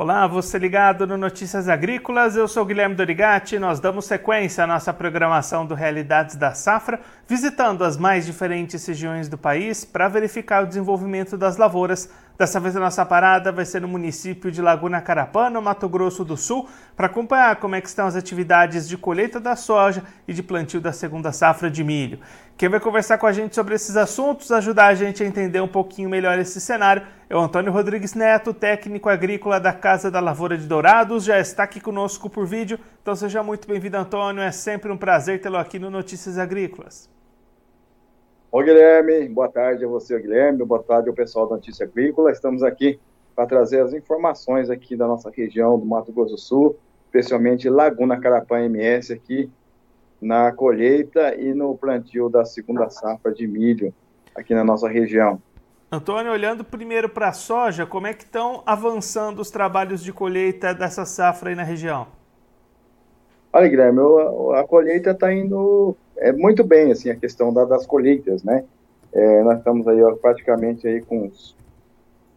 Olá, você ligado no Notícias Agrícolas, eu sou Guilherme Dorigati. Nós damos sequência à nossa programação do Realidades da Safra, visitando as mais diferentes regiões do país para verificar o desenvolvimento das lavouras. Dessa vez a nossa parada vai ser no município de Laguna Carapã, no Mato Grosso do Sul, para acompanhar como é estão as atividades de colheita da soja e de plantio da segunda safra de milho. Quem vai conversar com a gente sobre esses assuntos, ajudar a gente a entender um pouquinho melhor esse cenário, é o Antônio Rodrigues Neto, técnico agrícola da Casa da Lavoura de Dourados, já está aqui conosco por vídeo. Então seja muito bem-vindo, Antônio. É sempre um prazer tê-lo aqui no Notícias Agrícolas. Oi, Guilherme. Boa tarde a você, Guilherme. Boa tarde ao pessoal da Notícia Agrícola. Estamos aqui para trazer as informações aqui da nossa região do Mato Grosso do Sul, especialmente Laguna Carapã MS aqui na colheita e no plantio da segunda safra de milho aqui na nossa região. Antônio, olhando primeiro para a soja, como é que estão avançando os trabalhos de colheita dessa safra aí na região? Olha, Guilherme, a, colheita está indo é, muito bem, assim, a questão da, das colheitas, né? É, nós estamos aí ó, praticamente aí com uns,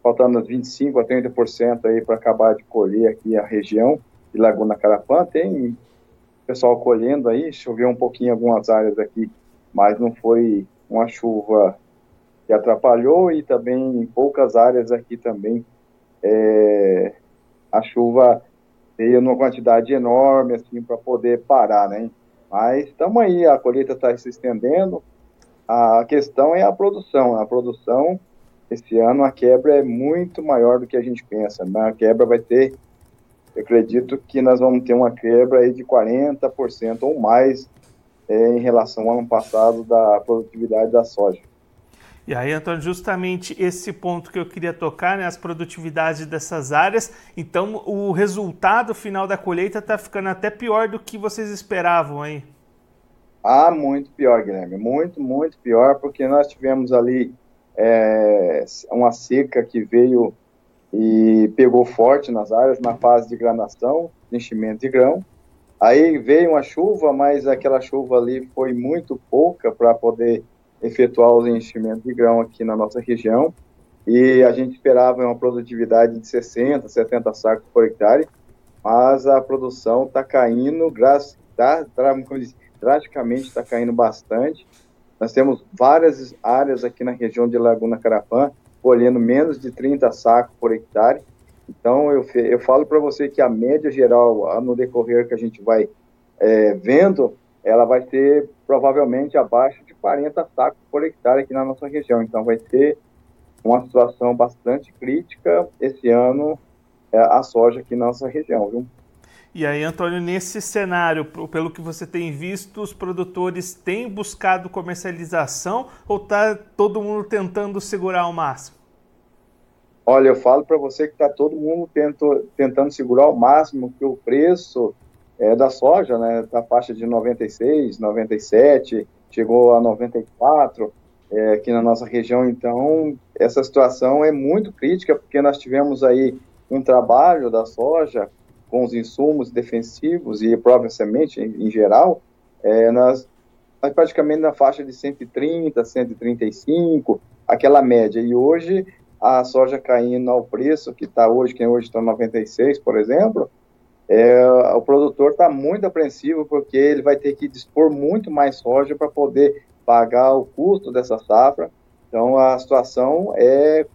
faltando uns 25% a 30% aí para acabar de colher aqui a região de Laguna Carapã. Tem pessoal colhendo aí, choveu um pouquinho em algumas áreas aqui, mas não foi uma chuva que atrapalhou e também em poucas áreas aqui também é, a chuva veio numa quantidade enorme assim para poder parar, né? Mas estamos aí, a colheita está se estendendo. A questão é a produção. A produção esse ano a quebra é muito maior do que a gente pensa. Né? A quebra vai ter eu acredito que nós vamos ter uma quebra aí de 40% ou mais é, em relação ao ano passado da produtividade da soja. E aí, Antônio, justamente esse ponto que eu queria tocar, né, as produtividades dessas áreas. Então, o resultado final da colheita está ficando até pior do que vocês esperavam aí. Ah, muito pior, Guilherme. Muito, muito pior, porque nós tivemos ali é, uma seca que veio e pegou forte nas áreas na fase de granação, enchimento de grão. Aí veio uma chuva, mas aquela chuva ali foi muito pouca para poder efetuar os enchimentos de grão aqui na nossa região. E a gente esperava uma produtividade de 60, 70 sacos por hectare, mas a produção está caindo, tá, drasticamente está caindo bastante. Nós temos várias áreas aqui na região de Laguna Carapã colhendo menos de 30 sacos por hectare. Então, eu, eu falo para você que a média geral, no decorrer que a gente vai é, vendo, ela vai ser provavelmente abaixo de 40 sacos por hectare aqui na nossa região. Então, vai ser uma situação bastante crítica esse ano é, a soja aqui na nossa região, viu? E aí, Antônio, nesse cenário, pelo que você tem visto, os produtores têm buscado comercialização ou está todo mundo tentando segurar ao máximo? Olha, eu falo para você que está todo mundo tento, tentando segurar ao máximo que o preço é, da soja, né, da faixa de 96, 97, chegou a 94 é, aqui na nossa região. Então, essa situação é muito crítica porque nós tivemos aí um trabalho da soja com os insumos defensivos e semente em, em geral, é, nós praticamente na faixa de 130, 135, aquela média. E hoje a soja caindo ao preço que está hoje, que hoje está 96, por exemplo, é, o produtor está muito apreensivo porque ele vai ter que dispor muito mais soja para poder pagar o custo dessa safra. Então a situação é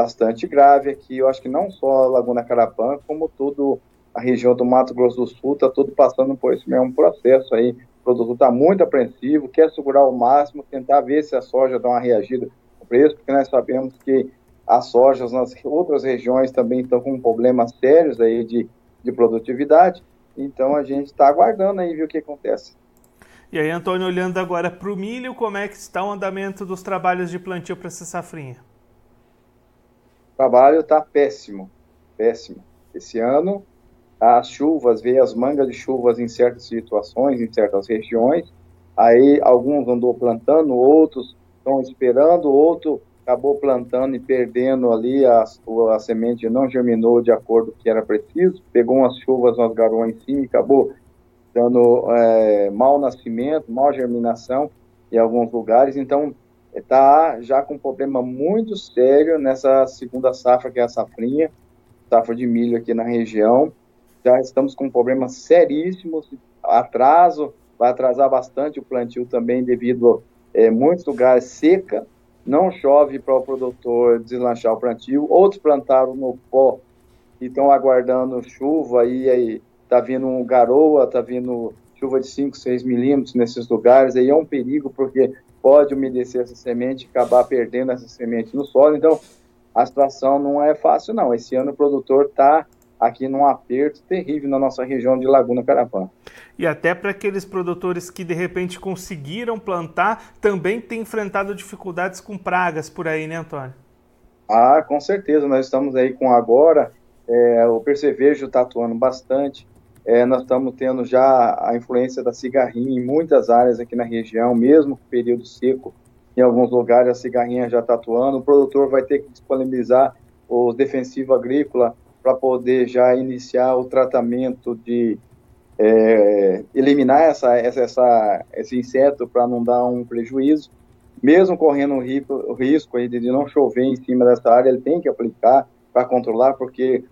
bastante grave aqui. Eu acho que não só a Laguna Carapã, como toda a região do Mato Grosso do Sul, está tudo passando por esse mesmo processo aí. O produtor está muito apreensivo, quer segurar o máximo, tentar ver se a soja dá uma reagida no preço, porque nós sabemos que as sojas nas outras regiões também estão com problemas sérios aí de, de produtividade. Então a gente está aguardando aí ver o que acontece. E aí, Antônio, olhando agora para o milho, como é que está o andamento dos trabalhos de plantio para essa safrinha? Trabalho está péssimo, péssimo. Esse ano, as chuvas, veio as mangas de chuvas em certas situações, em certas regiões, aí alguns andou plantando, outros estão esperando, outro acabou plantando e perdendo ali, a, a semente não germinou de acordo com o que era preciso, pegou umas chuvas, umas garoas em cima e acabou dando é, mau nascimento, mau germinação em alguns lugares, então está já com um problema muito sério nessa segunda safra, que é a safrinha. safra de milho aqui na região. Já estamos com problemas seríssimos, atraso, vai atrasar bastante o plantio também devido a é, muitos lugares seca, não chove para o produtor deslanchar o plantio, outros plantaram no pó e estão aguardando chuva e aí está vindo um garoa, está vindo chuva de 5, 6 milímetros nesses lugares, aí é um perigo porque pode umedecer essa semente e acabar perdendo essa semente no solo, então a situação não é fácil não, esse ano o produtor está aqui num aperto terrível na nossa região de Laguna Carapã. E até para aqueles produtores que de repente conseguiram plantar, também tem enfrentado dificuldades com pragas por aí, né, Antônio? Ah, com certeza. Nós estamos aí com agora, é, o percevejo está atuando bastante. É, nós estamos tendo já a influência da cigarrinha em muitas áreas aqui na região, mesmo período seco. Em alguns lugares a cigarrinha já está atuando. O produtor vai ter que disponibilizar o defensivo agrícola para poder já iniciar o tratamento de é, eliminar essa, essa, essa, esse inseto para não dar um prejuízo. Mesmo correndo o risco, de não chover em cima dessa área, ele tem que aplicar para controlar, porque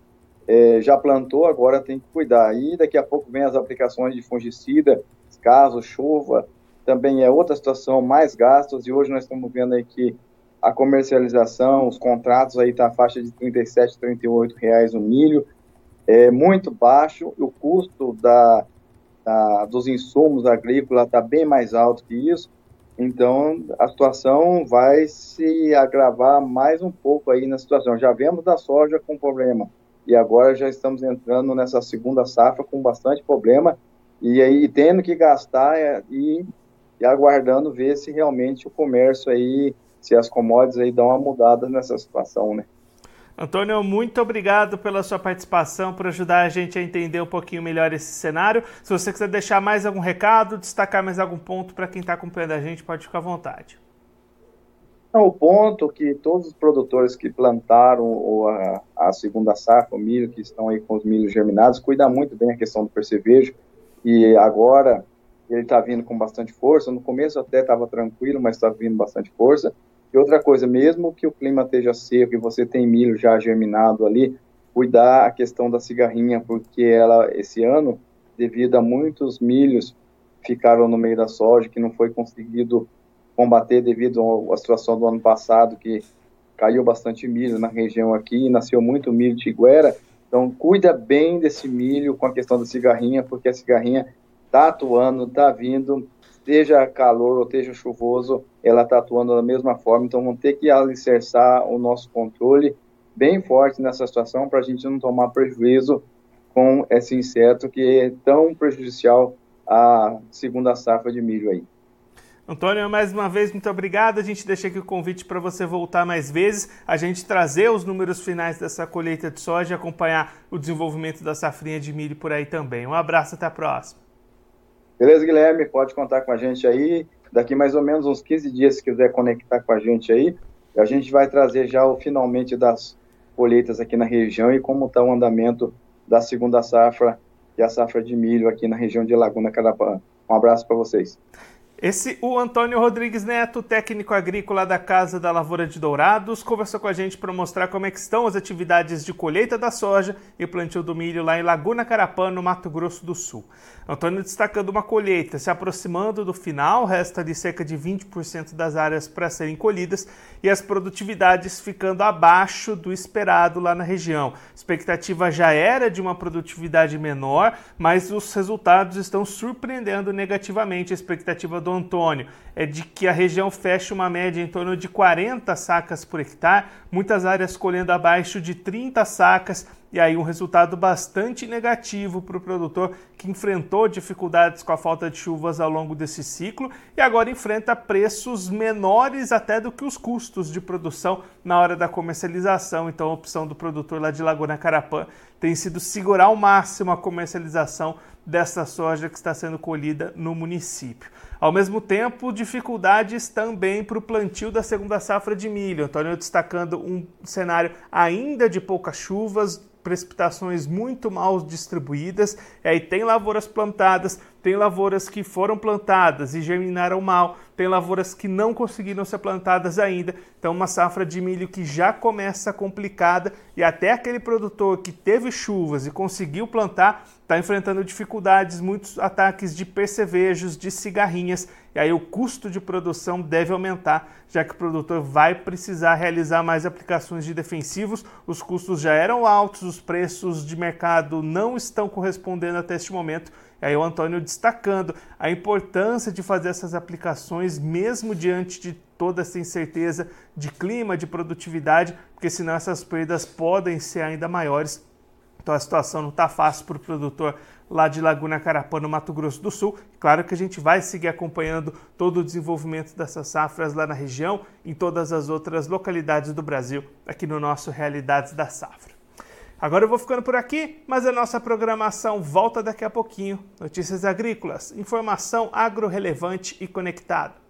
é, já plantou, agora tem que cuidar. E daqui a pouco vem as aplicações de fungicida, caso chova, também é outra situação, mais gastos, e hoje nós estamos vendo aí que a comercialização, os contratos aí tá a faixa de 37, 38 reais o milho, é muito baixo, o custo da, da dos insumos agrícolas está bem mais alto que isso, então a situação vai se agravar mais um pouco aí na situação. Já vemos da soja com problema e agora já estamos entrando nessa segunda safra com bastante problema e aí tendo que gastar é, e, e aguardando ver se realmente o comércio aí se as commodities aí dão uma mudada nessa situação, né? Antônio, muito obrigado pela sua participação, por ajudar a gente a entender um pouquinho melhor esse cenário. Se você quiser deixar mais algum recado, destacar mais algum ponto para quem está acompanhando a gente, pode ficar à vontade. Não, o ponto que todos os produtores que plantaram a, a, segunda safra, o milho, que estão aí com os milhos germinados, cuidam muito bem a questão do percevejo. E agora ele está vindo com bastante força. No começo até estava tranquilo, mas está vindo bastante força. E outra coisa, mesmo que o clima esteja seco e você tem milho já germinado ali, cuidar a questão da cigarrinha, porque ela, esse ano, devido a muitos milhos ficaram no meio da soja, que não foi conseguido combater devido à situação do ano passado, que caiu bastante milho na região aqui, nasceu muito milho tiguera, então cuida bem desse milho com a questão da cigarrinha, porque a cigarrinha está atuando, está vindo, seja calor ou seja chuvoso, ela está atuando da mesma forma, então vamos ter que alicerçar o nosso controle bem forte nessa situação para a gente não tomar prejuízo com esse inseto que é tão prejudicial à segunda safra de milho aí. Antônio, mais uma vez, muito obrigado. A gente deixa aqui o convite para você voltar mais vezes, a gente trazer os números finais dessa colheita de soja e acompanhar o desenvolvimento da safrinha de milho por aí também. Um abraço, até a próxima. Beleza, Guilherme? Pode contar com a gente aí. Daqui mais ou menos uns 15 dias, se quiser conectar com a gente aí, a gente vai trazer já o finalmente das colheitas aqui na região e como está o andamento da segunda safra e a safra de milho aqui na região de Laguna Carapã. Um abraço para vocês. Esse, o Antônio Rodrigues Neto, técnico agrícola da Casa da Lavoura de Dourados, conversou com a gente para mostrar como é estão as atividades de colheita da soja e plantio do milho lá em Laguna Carapã, no Mato Grosso do Sul. Antônio destacando uma colheita se aproximando do final, resta de cerca de 20% das áreas para serem colhidas e as produtividades ficando abaixo do esperado lá na região. A expectativa já era de uma produtividade menor, mas os resultados estão surpreendendo negativamente a expectativa do Antônio é de que a região feche uma média em torno de 40 sacas por hectare, muitas áreas colhendo abaixo de 30 sacas, e aí um resultado bastante negativo para o produtor que enfrentou dificuldades com a falta de chuvas ao longo desse ciclo e agora enfrenta preços menores até do que os custos de produção na hora da comercialização. Então a opção do produtor lá de Laguna Carapã tem sido segurar ao máximo a comercialização dessa soja que está sendo colhida no município. Ao mesmo tempo, dificuldades também para o plantio da segunda safra de milho. Antônio destacando um cenário ainda de poucas chuvas, precipitações muito mal distribuídas, e aí tem lavouras plantadas, tem lavouras que foram plantadas e germinaram mal, tem lavouras que não conseguiram ser plantadas ainda. Então, uma safra de milho que já começa complicada e até aquele produtor que teve chuvas e conseguiu plantar está enfrentando dificuldades, muitos ataques de percevejos, de cigarrinhas, e aí o custo de produção deve aumentar, já que o produtor vai precisar realizar mais aplicações de defensivos. Os custos já eram altos, os preços de mercado não estão correspondendo até este momento. Aí o Antônio destacando a importância de fazer essas aplicações mesmo diante de toda essa incerteza de clima, de produtividade, porque senão essas perdas podem ser ainda maiores então a situação não está fácil para o produtor lá de Laguna Carapã, no Mato Grosso do Sul. Claro que a gente vai seguir acompanhando todo o desenvolvimento dessas safras lá na região, em todas as outras localidades do Brasil, aqui no nosso Realidades da Safra. Agora eu vou ficando por aqui, mas a nossa programação volta daqui a pouquinho. Notícias agrícolas, informação agro relevante e conectada.